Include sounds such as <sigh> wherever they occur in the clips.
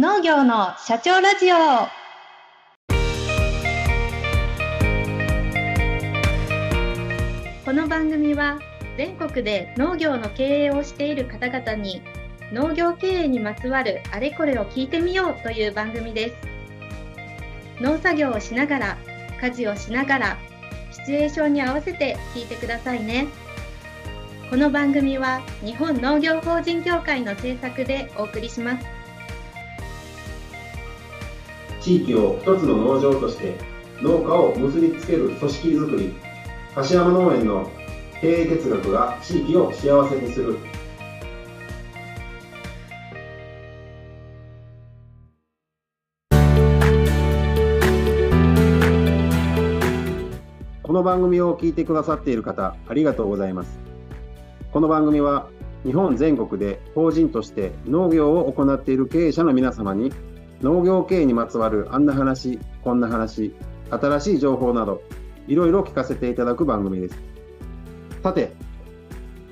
農業の社長ラジオ。この番組は全国で農業の経営をしている方々に農業経営にまつわるあれこれを聞いてみようという番組です。農作業をしながら家事をしながらシチュエーションに合わせて聞いてくださいね。この番組は日本農業法人協会の制作でお送りします。地域を一つの農場として農家を結びつける組織づくり柏山農園の経営哲学が地域を幸せにする。この番組を聞いてくださっている方ありがとうございます。この番組は日本全国で法人として農業を行っている経営者の皆様に農業経営にまつわるあんな話、こんな話、新しい情報など、いろいろ聞かせていただく番組です。さて、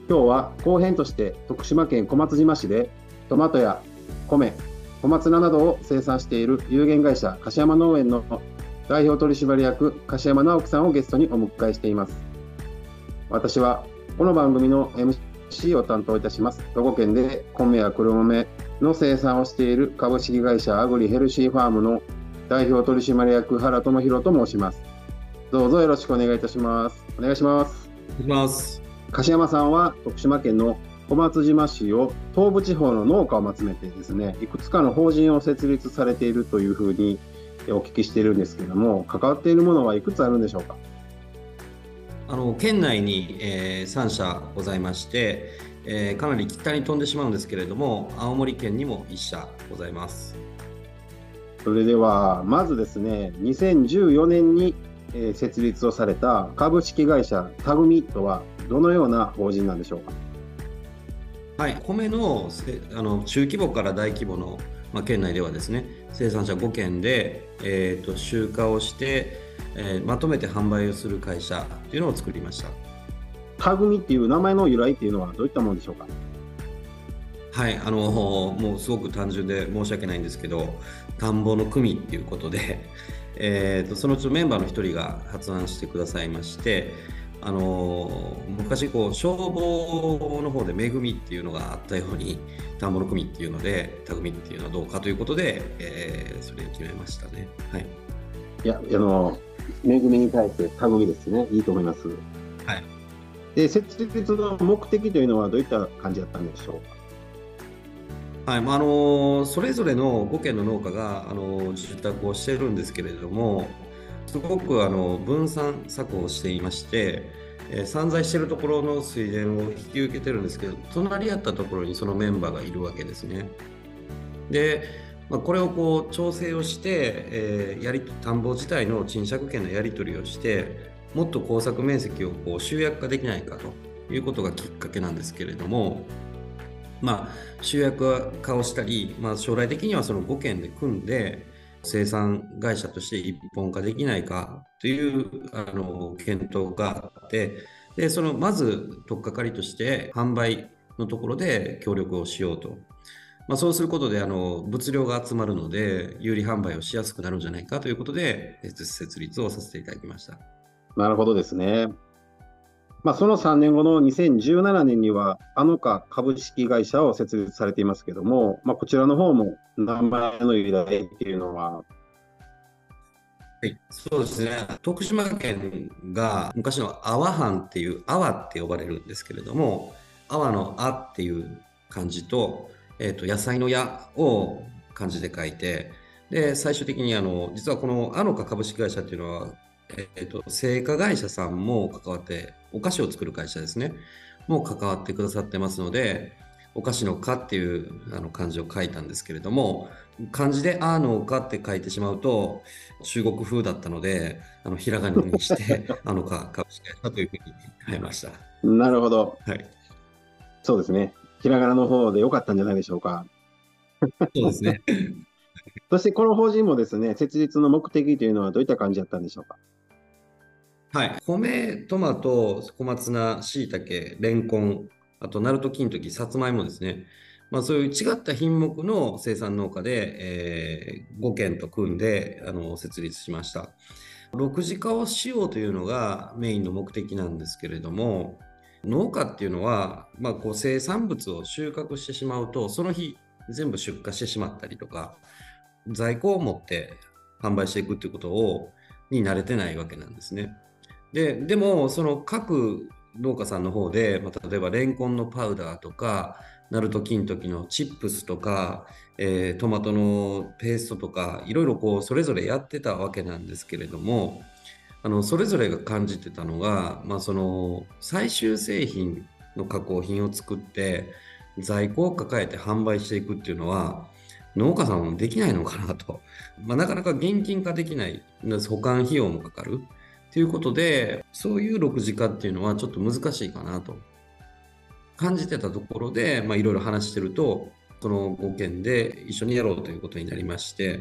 今日は後編として徳島県小松島市でトマトや米、小松菜などを生産している有限会社柏山農園の代表取締役柏山直樹さんをゲストにお迎えしています。私はこの番組の MC を担当いたします。兵庫県で米や黒豆、の生産をしている株式会社アグリヘルシーファームの代表取締役原智弘と申します。どうぞよろしくお願いいたします。お願いします。いします。柏山さんは徳島県の小松島市を東部地方の農家を集めてですね、いくつかの法人を設立されているというふうにお聞きしているんですけれども、関わっているものはいくつあるんでしょうか？あの県内に、えー、3社ございまして、えー、かなり北に飛んでしまうんですけれども青森県にも1社ございますそれではまずですね2014年に、えー、設立をされた株式会社タグミとはどのような法人なんでしょうか？はい、米のあの中規模から大規模の、まあ、県内ではですね生産者5県で、えーと、と集荷をして、えー、まとめて販売をする会社というのを作りました。タグミっていう名前の由来っていうのはどういったものでしょうか？はい、あのもうすごく単純で申し訳ないんですけど、田んぼの組っていうことで、<laughs> えーと、そのうちのメンバーの一人が発案してくださいまして、あの昔こう消防の方で恵みっていうのがあったように田んぼの組っていうので田組っていうのはどうかということで、えー、それを決めましたね。はい。いやあの恵みに対して田組ですねいいと思います。はい。で設立の目的というのはどういった感じだったんでしょうか？はい、まあ、あのそれぞれの5軒の農家があの受託をしているんですけれどもすごくあの分散策をしていまして、えー、散在しているところの水田を引き受けてるんですけど隣り合ったところにそのメンバーがいるわけですね。で、まあ、これをこう調整をして、えー、やり田んぼ自体の賃借権のやり取りをしてもっと工作面積をこう集約化できないかということがきっかけなんですけれども、まあ、集約化をしたり、まあ、将来的にはその5件で組んで生産会社として一本化できないかというあの検討があってでそのまず取っかかりとして販売のところで協力をしようと。まあ、そうすることであの物量が集まるので有利販売をしやすくなるんじゃないかということで設立をさせていただきました。なるほどですね。まあ、その3年後の2017年には、あのか株式会社を設立されていますけども、まあ、こちらの方も名前の由来っていうのは、はい、そうですね徳島県が昔の阿波藩っていう阿波って呼ばれるんですけれども阿波の「あ」っていう漢字と,、えー、と野菜の「や」を漢字で書いてで最終的にあの実はこのあのか株式会社っていうのはえーと、製菓会社さんも関わってお菓子を作る会社ですねも関わってくださってますのでお菓子の「か」っていうあの漢字を書いたんですけれども漢字で「あ」の「か」って書いてしまうと中国風だったのであのひらがなにして「<laughs> あのか」株式会社というふうに変えました。なるほど。はい。そうですね。ひらがなの方でよかったんじゃないでしょうか。そうですね。<laughs> そしてこの法人もですね、設立の目的というのはどういった感じだったんでしょうか？はい、米、トマト、小松菜、しいたけ、レンコン、あと、ナルト金時、さつまいもですね、まあ、そういう違った品目の生産農家で、えー、5軒と組んであの設立しました。6次化をしようというのがメインの目的なんですけれども農家っていうのは、まあ、こう生産物を収穫してしまうとその日全部出荷してしまったりとか在庫を持って販売していくっていうことをに慣れてないわけなんですね。ででもその各農家さんの方で、まあ、例えばレンコンのパウダーとかナルト金時のチップスとか、えー、トマトのペーストとかいろいろこうそれぞれやってたわけなんですけれどもあのそれぞれが感じてたのが、まあ、その最終製品の加工品を作って在庫を抱えて販売していくっていうのは農家さんはできないのかなと、まあ、なかなか現金化できない。保管費用もかかる。ということでそういう6次化っていうのはちょっと難しいかなと。感じてたところで、まあ、いろいろ話してると、その5件で一緒にやろうということになりまして、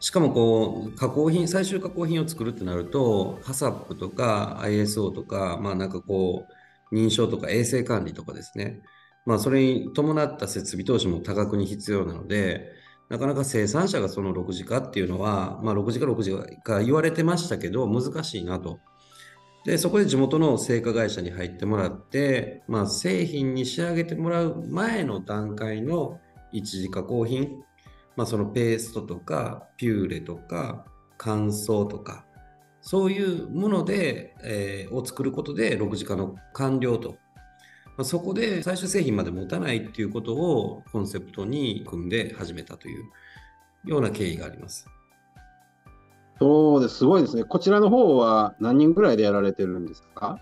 しかもこう加工品、最終加工品を作るってなると、ハサップとか ISO とか、まあなんかこう、認証とか衛生管理とかですね、まあそれに伴った設備投資も多額に必要なので、なかなか生産者がその6次化っていうのは、まあ6次化6次化言われてましたけど、難しいなと。で、そこで地元の製菓会社に入ってもらって、まあ、製品に仕上げてもらう前の段階の一次加工品、まあ、そのペーストとか、ピューレとか、乾燥とか、そういうもので、えー、を作ることで6次化の完了と。まあ、そこで最終製品まで持たないっていうことをコンセプトに組んで始めたというような経緯があります。そうです、すごいですね。こちらの方は何人ぐらいでやられてるんですか？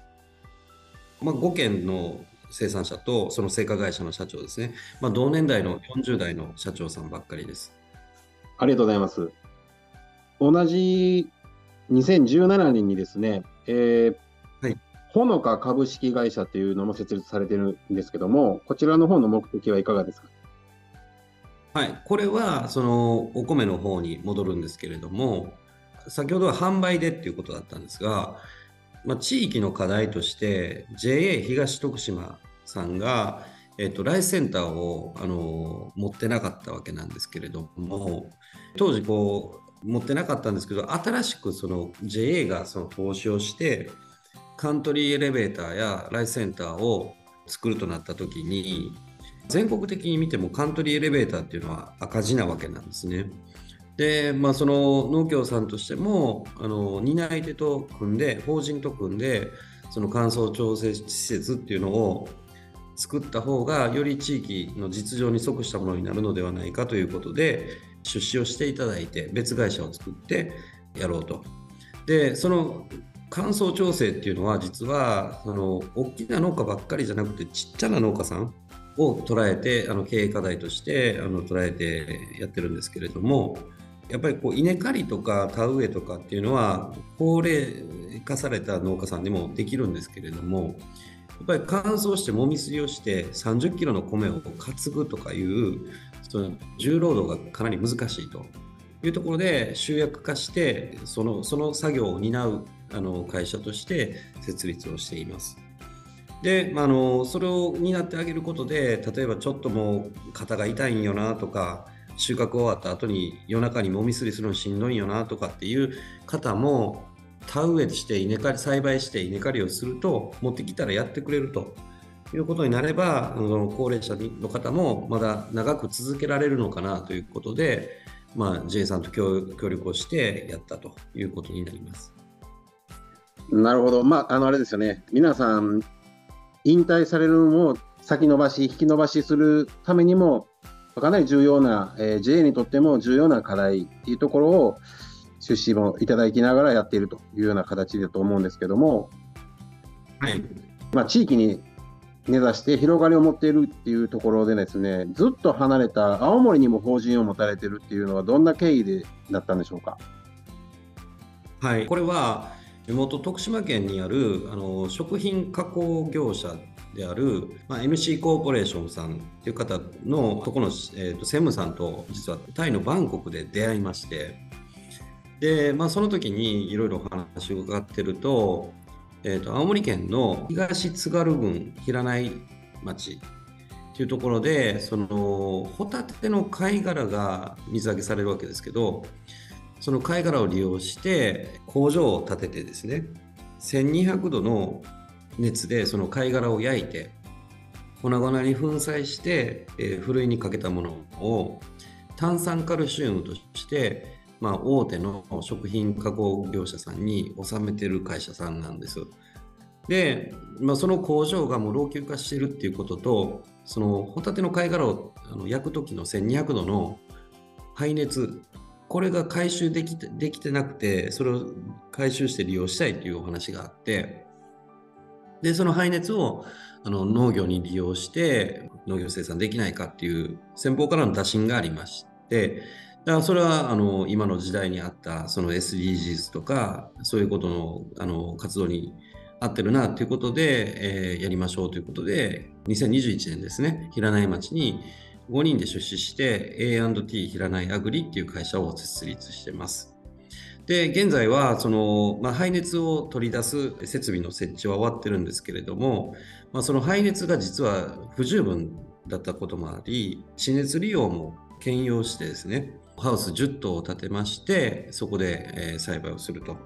まあ、5件の生産者とその製菓会社の社長ですね。まあ、同年代の40代の社長さんばっかりです。ありがとうございます。同じ2017年にですね、えー、はい、ほのか株式会社というのも設立されてるんですけども、こちらの方の目的はいかがですか？はい、これはそのお米の方に戻るんですけれども、先ほどは販売でっていうことだったんですが、まあ、地域の課題として JA 東徳島さんが、えっと、ライスセンターをあの持ってなかったわけなんですけれども当時こう持ってなかったんですけど新しくその JA がその投資をしてカントリーエレベーターやライスセンターを作るとなった時に全国的に見てもカントリーエレベーターっていうのは赤字なわけなんですね。で、まあ、その農協さんとしてもあの担い手と組んで法人と組んでその乾燥調整施設っていうのを作った方がより地域の実情に即したものになるのではないかということで出資をしていただいて別会社を作ってやろうと。でその乾燥調整っていうのは実はその大きな農家ばっかりじゃなくてちっちゃな農家さんを捉えてあの経営課題としてあの捉えてやってるんですけれどもやっぱりこう稲刈りとか田植えとかっていうのは高齢化された農家さんでもできるんですけれどもやっぱり乾燥してもみすりをして30キロの米を担ぐとかいうその重労働がかなり難しいというところで集約化してそのその作業を担うあの会社として設立をしています。で、まあ、のそれを担ってあげることで例えばちょっともう肩が痛いんよなとか収穫終わった後に夜中にもみすりするのしんどいよなとかっていう方も田植えして稲刈り栽培して稲刈りをすると持ってきたらやってくれるということになればあの高齢者の方もまだ長く続けられるのかなということで、まあ、J さんと協力をしてやったということになります。なるほど、まあ、あのあれですよね、皆さん、引退されるのを先延ばし、引き延ばしするためにも、かなり重要な、えー、JA にとっても重要な課題っていうところを出資もいただきながらやっているというような形だと思うんですけども、はい。まあ、地域に根ざして広がりを持っているっていうところでですねずっと離れた青森にも法人を持たれてるっていうのはどんな経緯でだったんでしょうか？はい。これは地元徳島県にあるあの食品加工業者である、まあ、NC コーポレーションさんっていう方のとこの、えーと、専務さんと実はタイのバンコクで出会いましてで、まあ、その時にいろいろお話を伺ってると,、えーと、青森県の東津軽郡平内町ってっていうところでそのホタテの貝殻が水揚げされるわけですけどその貝殻を利用して工場を建ててですね1200度の熱でその貝殻を焼いて粉々に粉砕して、ふるいにかけたものを炭酸カルシウムとして、まあ、大手の食品加工業者さんに納めてる会社さんなんです。で、まあ、その工場がもう老朽化してるっていうこととそのホタテの貝殻を焼く時の1200度の排熱これが回収できてできてなくてそれを回収して利用したいというお話があってでその排熱をあの農業に利用して農業生産できないかっていう先方からの打診がありましてだからそれはあの今の時代にあったその SDGs とかそういうことのあの活動に合ってるなということで、えー、やりましょうということで2021年ですね平内町に5人で出資して A&T 平内アグリっていう会社を設立してます。で現在はその、まあ、排熱を取り出す設備の設置は終わってるんですけれども、まあ、その排熱が実は不十分だったこともあり地熱利用も兼用してですねハウス10棟を建てましてそこで、え、栽培をすると。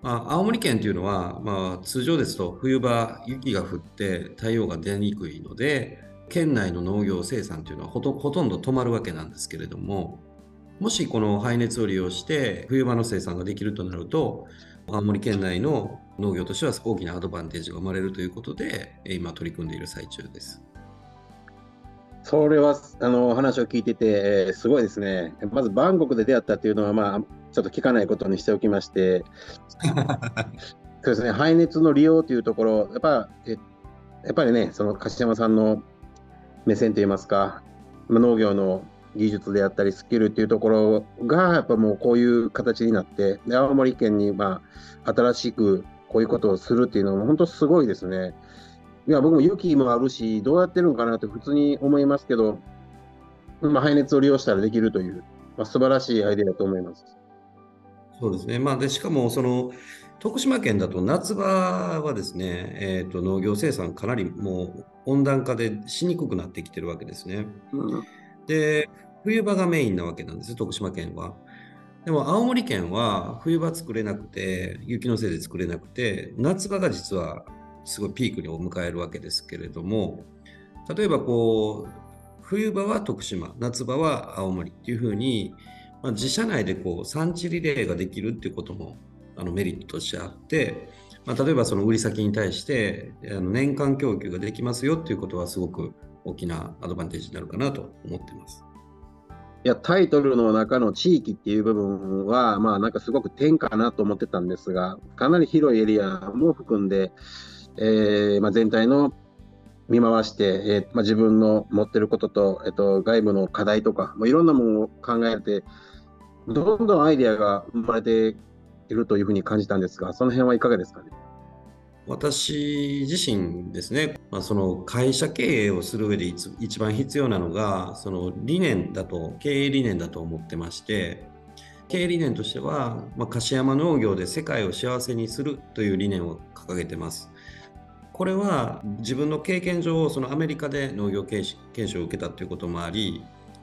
まあ、青森県というのは、まあ、通常ですと冬場雪が降って太陽が出にくいので県内の農業生産というのはほとんど止まるわけなんですけれどももしこの排熱を利用して冬場の生産ができるとなると青森県内の農業としては大きなアドバンテージが生まれるということで今取り組んでいる最中です。それはあの話を聞いてて、すごいですね。まずバンコクで出会ったっていうのは、まあ、ちょっと聞かないことにしておきまして、<laughs> そうですね、排熱の利用というところ、やっぱえやっぱりね、その柏山さんの目線といいますか、農業の技術であったりスキルっていうところがやっぱもうこういう形になってで青森県にまあ新しくこういうことをするっていうのも本当すごいですね。いや僕も雪もあるしどうやってるのかなって普通に思いますけど、まあ、排熱を利用したらできるという、まあ、素晴らしいアイデアだと思います。そうですね、まあ、でしかもその徳島県だと夏場はですね、えーと、農業生産かなりもう温暖化でしにくくなってきてるわけですね。うんで、冬場がメインなわけなんです、徳島県は。でも青森県は冬場作れなくて、雪のせいで作れなくて、夏場が実はすごいピークに迎えるわけですけれども、例えばこう、冬場は徳島、夏場は青森っていうふうに、まあ、自社内でこう産地リレーができるっていうこともあのメリットとしてあって、まあ、例えばその売り先に対してあの年間供給ができますよっていうことはすごく大きなアドバンテージになるかなと思ってます。いやタイトルの中の地域っていう部分は、まあ、なんかすごく点かなと思ってたんですが、かなり広いエリアも含んで、えーまあ、全体の見回して、えーまあ、自分の持ってることと、えっと、外部の課題とか、もういろんなものを考えて、どんどんアイデアが生まれているというふうに感じたんですが、その辺はいかがですかね？私自身ですね、まあ、その会社経営をする上で一番必要なのが、その理念だと、経営理念だと思ってまして、経営理念としては、まあ、柏山農業で世界を幸せにするという理念を掲げてます。これは自分の経験上、そのアメリカで農業研修を受けたということもあり、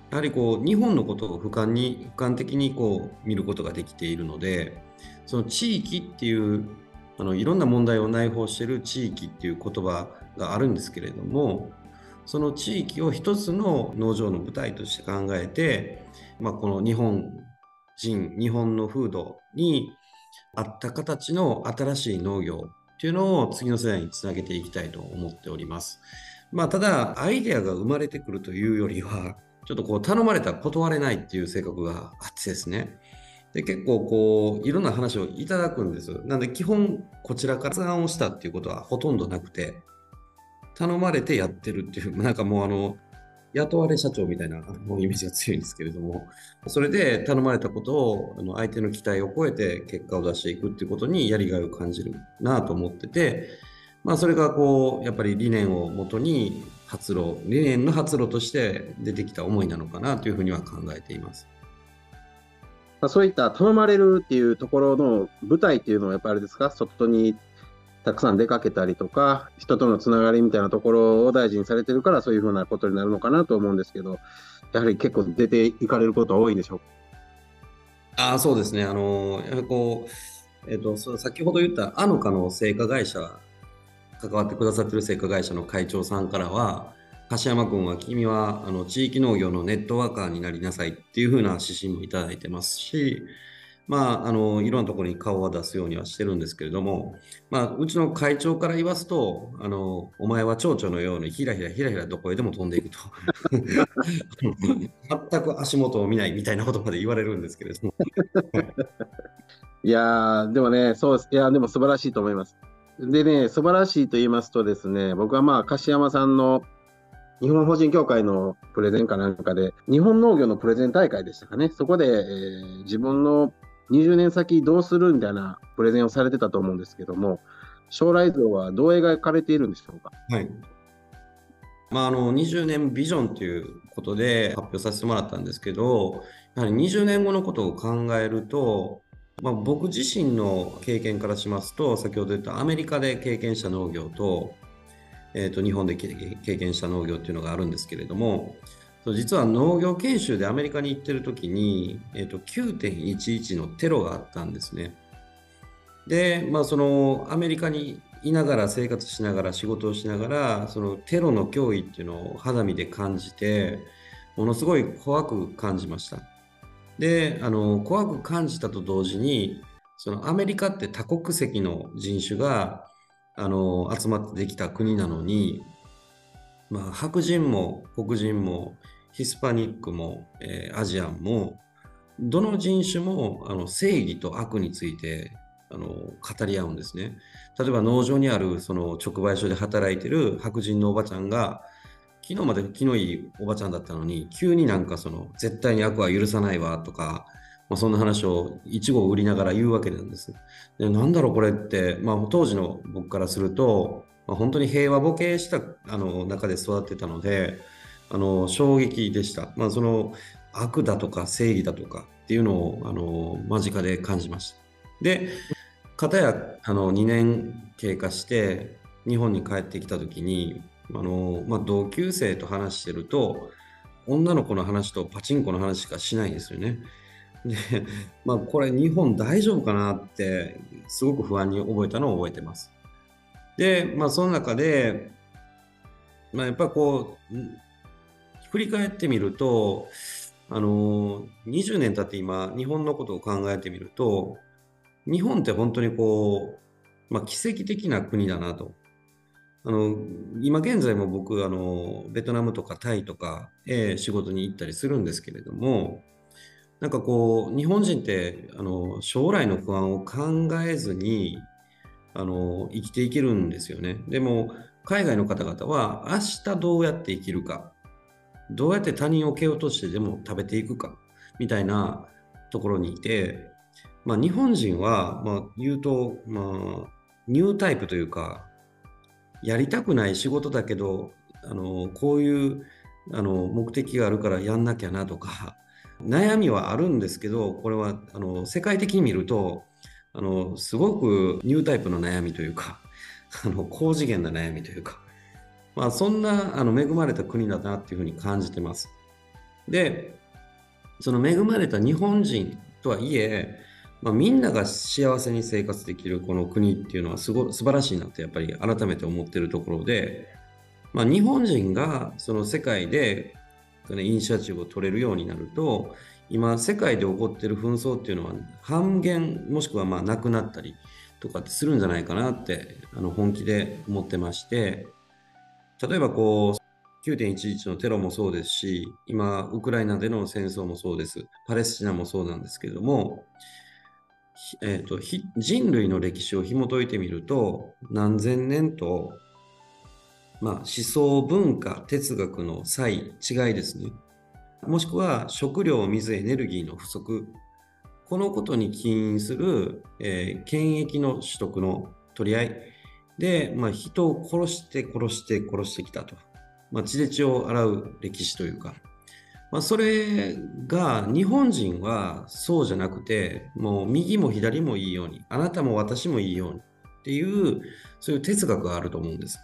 やはりこう日本のことを俯瞰に俯瞰的にこう見ることができているので、その地域っていうあのいろんな問題を内包している地域っていう言葉があるんですけれどもその地域を一つの農場の舞台として考えて、まあ、この日本人日本の風土に合った形の新しい農業っていうのを次の世代につなげていきたいと思っております。まあ、ただアイデアが生まれてくるというよりはちょっとこう頼まれたら断れないっていう性格があってですね。で結構こういろんな話をいただくんです。なので基本こちらから発案をしたっていうことはほとんどなくて頼まれてやってるっていう <laughs> なんかもうあの雇われ社長みたいなもうイメージが強いんですけれども。それで頼まれたことをあの相手の期待を超えて結果を出していくっていうことにやりがいを感じるなと思ってて、まあ、それがこうやっぱり理念をもとに発露理念の発露として出てきた思いなのかなというふうには考えています。まあ、そういった頼まれるっていうところの舞台っていうのはやっぱりあれですか？外にたくさん出かけたりとか、人とのつながりみたいなところを大事にされてるから、そういうふうなことになるのかなと思うんですけど、やはり結構出ていかれることは多いんでしょうあそうですね。あの、やはりこう、えっ、と、その先ほど言ったあのかの製菓会社、関わってくださってる製菓会社の会長さんからは、柏山君は君はあの地域農業のネットワーカーになりなさいっていうふうな指針もいただいてますし、まあ、あのいろんなところに顔は出すようにはしてるんですけれども、まあ、うちの会長から言わすと、あのお前は蝶々のようにひらひらひらひらどこへでも飛んでいくと。<laughs> 全く足元を見ないみたいなことまで言われるんですけれども。<laughs> いやー、でもね、そうです。いや、でも素晴らしいと思います。でね、素晴らしいと言いますとですね、僕はまあ、柏山さんの日本法人協会のプレゼンかなんかで、日本農業のプレゼン大会でしたかね、そこで、えー、自分の20年先どうするみたいなプレゼンをされてたと思うんですけども、将来像はどう描かれているんでしょうか？はいまあ、あの20年ビジョンということで発表させてもらったんですけど、やはり20年後のことを考えると、まあ、僕自身の経験からしますと、先ほど言ったアメリカで経験した農業と、えー、と日本で経験した農業っていうのがあるんですけれども、実は農業研修でアメリカに行ってる時に、えー、と9.11のテロがあったんですね。で、まあ、そのアメリカにいながら生活しながら仕事をしながらそのテロの脅威っていうのを肌身で感じてものすごい怖く感じました。であの怖く感じたと同時にそのアメリカって多国籍の人種があの集まってできた国なのに、まあ、白人も黒人もヒスパニックも、えー、アジアンもどの人種もあの正義と悪についてあの語り合うんですね。例えば農場にあるその直売所で働いてる白人のおばちゃんが昨日まで気のいいおばちゃんだったのに急になんかその絶対に悪は許さないわとかまあ、そんな話をいちごを売りながら言うわけなんです。でなんだろうこれって、まあ、当時の僕からすると、まあ、本当に平和ボケしたあの中で育ってたのであの衝撃でした。まあ、その悪だとか正義だとかっていうのをあの間近で感じました。で片やあの2年経過して日本に帰ってきた時にあの、まあ、同級生と話してると女の子の話とパチンコの話しかしないですよね。で、まあ、これ日本大丈夫かなってすごく不安に覚えたのを覚えてます。で、まあ、その中で、まあ、やっぱりこう振り返ってみるとあの20年経って今日本のことを考えてみると日本って本当にこう、まあ、奇跡的な国だなと。あの今現在も僕あのベトナムとかタイとかへ仕事に行ったりするんですけれどもなんかこう日本人ってあの将来の不安を考えずにあの生きていけるんですよね。でも海外の方々は明日どうやって生きるかどうやって他人を蹴落としてでも食べていくかみたいなところにいて、まあ、日本人は、まあ、言うと、まあ、ニュータイプというかやりたくない仕事だけどあのこういうあの目的があるからやんなきゃなとか悩みはあるんですけど、これはあの世界的に見るとあの、すごくニュータイプの悩みというか、あの高次元な悩みというか、まあ、そんなあの恵まれた国だなっていうふうに感じてます。で、その恵まれた日本人とはいえ、まあ、みんなが幸せに生活できるこの国っていうのはすご素晴らしいなってやっぱり改めて思ってるところで、まあ、日本人がその世界で、イニシアチブを取れるようになると、今、世界で起こってる紛争っていうのは半減、もしくはまあなくなったりとかってするんじゃないかなってあの本気で思ってまして、例えばこう、9.11のテロもそうですし、今、ウクライナでの戦争もそうです。パレスチナもそうなんですけれども、えーと、人類の歴史を紐解いてみると、何千年とまあ、思想、文化、哲学の差異、違いですね。もしくは食料、水、エネルギーの不足。このことに起因する、えー、権益の取得の取り合いで、まあ、人を殺して殺して殺してきたと。まあ、血で血を洗う歴史というか。まあ、それが日本人はそうじゃなくて、もう右も左もいいように、あなたも私もいいように、っていうそういう哲学があると思うんです。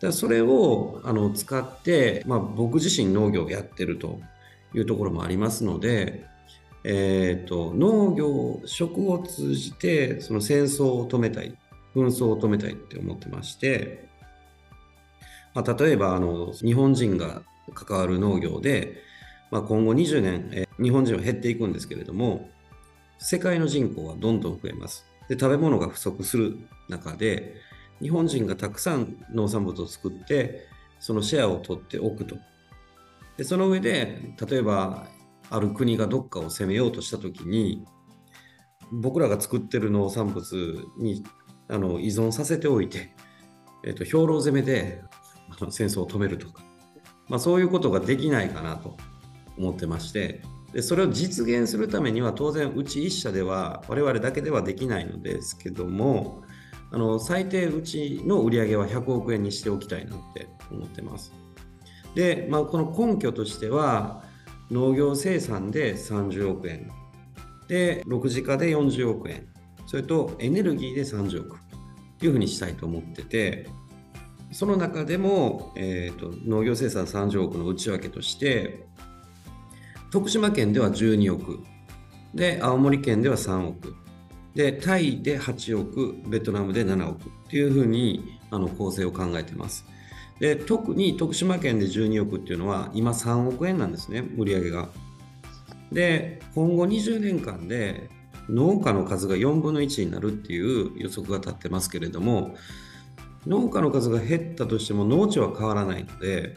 だそれをあの使って、まあ、僕自身農業をやってるというところもありますので、えーと、農業食を通じてその戦争を止めたい紛争を止めたいって思ってまして、まあ、例えばあの日本人が関わる農業で、まあ、今後20年、え日本人は減っていくんですけれども世界の人口はどんどん増えます。で食べ物が不足する中で日本人がたくさん農産物を作ってそのシェアを取っておくと。でその上で例えばある国がどっかを攻めようとした時に僕らが作ってる農産物にあの依存させておいて、えーと、兵糧攻めであの戦争を止めるとか、まあ、そういうことができないかなと。思ってましてでそれを実現するためには当然うち1社では我々だけではできないのですけどもあの最低うちの売り上げは100億円にしておきたいなって思ってます。で、まあ、この根拠としては農業生産で30億円で6次化で40億円それとエネルギーで30億っていうふうにしたいと思っててその中でも、えーと、農業生産30億の内訳として徳島県では12億。で青森県では3億。でタイで8億。ベトナムで7億。っていうふうにあの構成を考えてます。で特に徳島県で12億っていうのは今3億円なんですね売り上げが。で今後20年間で農家の数が4分の1になるっていう予測が立ってますけれども農家の数が減ったとしても農地は変わらないので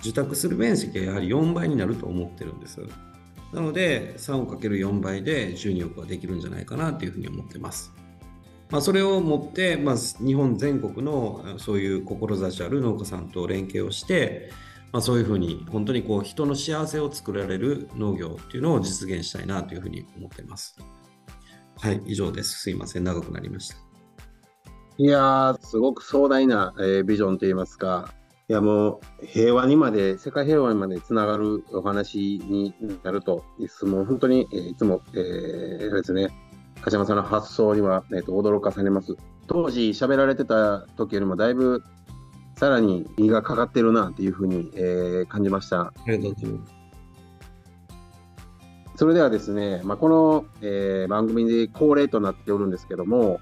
受託する面積はやはり4倍になると思ってるんです。なので3をかける4倍で12億はできるんじゃないかなというふうに思ってます。まあ、それをもって、まあ、日本全国のそういう志ある農家さんと連携をして、まあ、そういうふうに本当にこう人の幸せを作られる農業っていうのを実現したいなというふうに思ってます。はい、以上です。すいません、長くなりました。いやー、すごく壮大な、えー、ビジョンといいますか、いやもう平和にまで、世界平和にまでつながるお話になると、いつも本当に、えー、いつも、えー、ですね、鹿島さんの発想には、えーと、驚かされます。当時喋られてた時よりもだいぶさらに胃がかかってるなっていうふうに、えー、感じました。ありがとうございます。それではですね、まあ、この、えー、番組で恒例となっておるんですけども、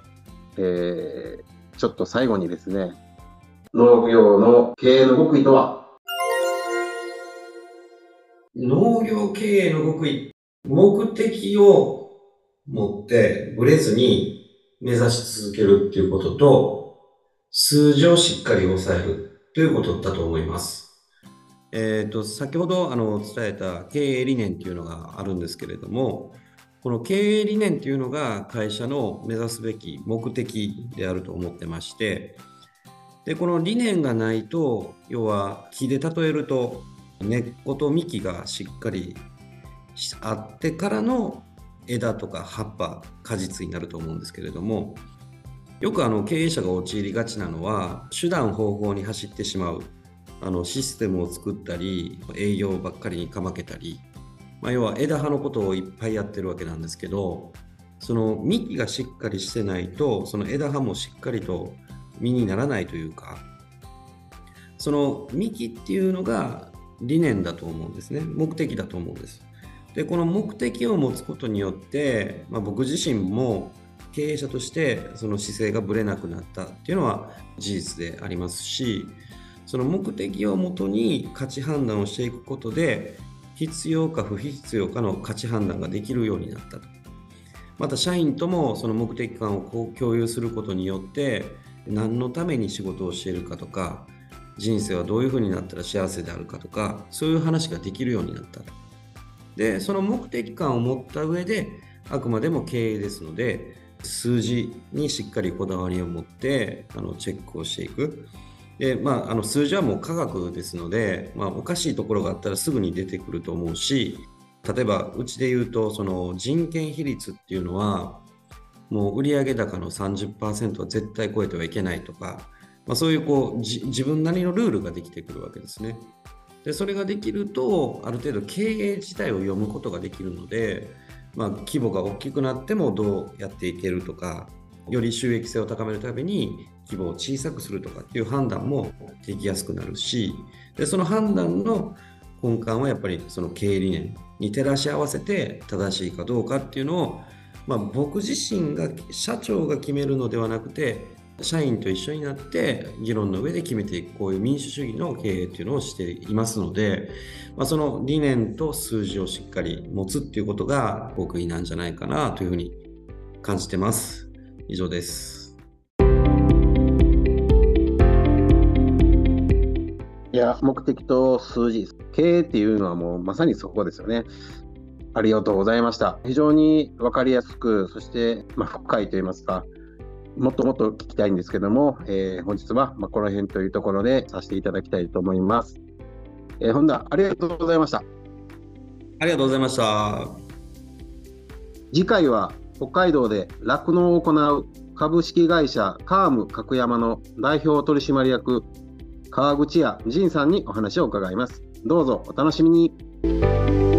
えー、ちょっと最後にですね、農業の経営の極意とは？農業経営の極意。目的を持ってブレずに目指し続けるっていうことと、数字をしっかり抑えるということだと思います。えっ、ー、と、先ほどあの伝えた経営理念っていうのがあるんですけれども、この経営理念っていうのが会社の目指すべき目的であると思ってまして、でこの理念がないと要は木で例えると根っこと幹がしっかりあってからの枝とか葉っぱ果実になると思うんですけれどもよくあの経営者が陥りがちなのは手段方法に走ってしまう。あのシステムを作ったり営業ばっかりにかまけたり、まあ、要は枝葉のことをいっぱいやってるわけなんですけどその幹がしっかりしてないとその枝葉もしっかりと身にならないというかその幹っていうのが理念だと思うんですね。目的だと思うんです。でこの目的を持つことによって、まあ、僕自身も経営者としてその姿勢がぶれなくなったっていうのは事実でありますしその目的をもとに価値判断をしていくことで必要か不必要かの価値判断ができるようになったと。また社員ともその目的感を共有することによって何のために仕事をしているかとか人生はどういうふうになったら幸せであるかとかそういう話ができるようになった。でその目的感を持った上であくまでも経営ですので数字にしっかりこだわりを持ってあのチェックをしていく。で、まあ、あの数字はもう科学ですので、まあ、おかしいところがあったらすぐに出てくると思うし例えばうちで言うとその人件比率っていうのはもう売上高の30%は絶対超えてはいけないとか、まあ、そういうこう自分なりのルールができてくるわけですね。でそれができるとある程度経営自体を読むことができるので、まあ、規模が大きくなってもどうやっていけるとかより収益性を高めるために規模を小さくするとかっていう判断もできやすくなるしでその判断の根幹はやっぱりその経営理念に照らし合わせて正しいかどうかっていうのを、まあ、僕自身が社長が決めるのではなくて社員と一緒になって議論の上で決めていくこういう民主主義の経営っていうのをしていますので、まあ、その理念と数字をしっかり持つっていうことが極意なんじゃないかなというふうに感じてます。以上です。いや、目的と数字、経営っていうのはもうまさにそこですよね。ありがとうございました。非常に分かりやすく、そして、まあ、深いといいますか、もっともっと聞きたいんですけども、えー、本日はまこの辺というところでさせていただきたいと思います。えー、本田、ありがとうございました。ありがとうございました。次回は北海道で酪農を行う株式会社カーム角山の代表取締役川口屋仁さんにお話を伺います。どうぞお楽しみに。